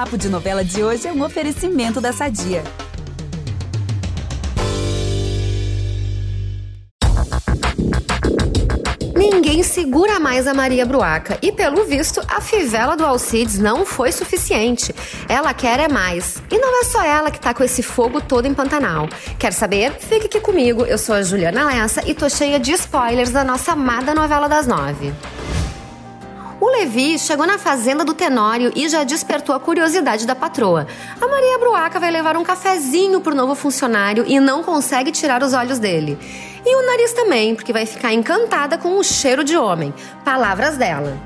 Papo de Novela de hoje é um oferecimento da Sadia. Ninguém segura mais a Maria Bruaca e, pelo visto, a fivela do Alcides não foi suficiente. Ela quer é mais. E não é só ela que tá com esse fogo todo em Pantanal. Quer saber? Fique aqui comigo. Eu sou a Juliana Lessa e tô cheia de spoilers da nossa amada novela das nove. Levi chegou na fazenda do Tenório e já despertou a curiosidade da patroa. A Maria Bruaca vai levar um cafezinho pro novo funcionário e não consegue tirar os olhos dele. E o nariz também, porque vai ficar encantada com o cheiro de homem. Palavras dela.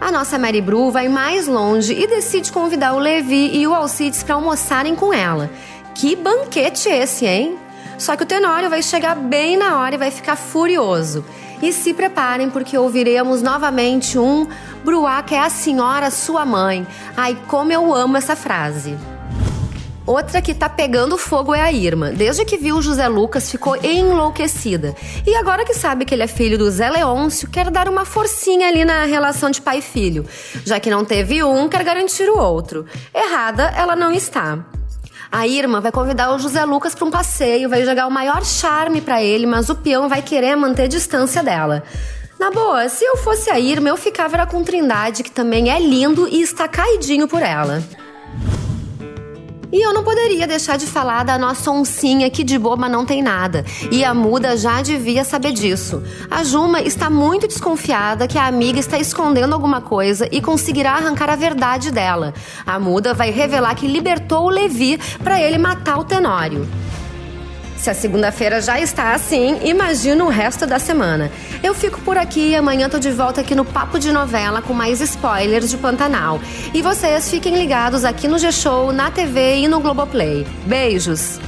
A nossa Mary Bru vai mais longe e decide convidar o Levi e o Alcides para almoçarem com ela. Que banquete esse, hein? Só que o Tenório vai chegar bem na hora e vai ficar furioso. E se preparem porque ouviremos novamente um Bruaca é a senhora sua mãe. Ai, como eu amo essa frase. Outra que tá pegando fogo é a Irma. Desde que viu José Lucas, ficou enlouquecida. E agora que sabe que ele é filho do Zé Leôncio, quer dar uma forcinha ali na relação de pai e filho. Já que não teve um, quer garantir o outro. Errada, ela não está. A Irma vai convidar o José Lucas para um passeio, vai jogar o maior charme para ele, mas o peão vai querer manter distância dela. Na boa, se eu fosse a Irma, eu ficava com Trindade, que também é lindo e está caidinho por ela. E eu não poderia deixar de falar da nossa oncinha que de boba não tem nada. E a muda já devia saber disso. A Juma está muito desconfiada que a amiga está escondendo alguma coisa e conseguirá arrancar a verdade dela. A muda vai revelar que libertou o Levi para ele matar o Tenório. Se a segunda-feira já está assim, imagina o resto da semana. Eu fico por aqui e amanhã tô de volta aqui no Papo de Novela com mais spoilers de Pantanal. E vocês fiquem ligados aqui no G-Show, na TV e no Globoplay. Beijos!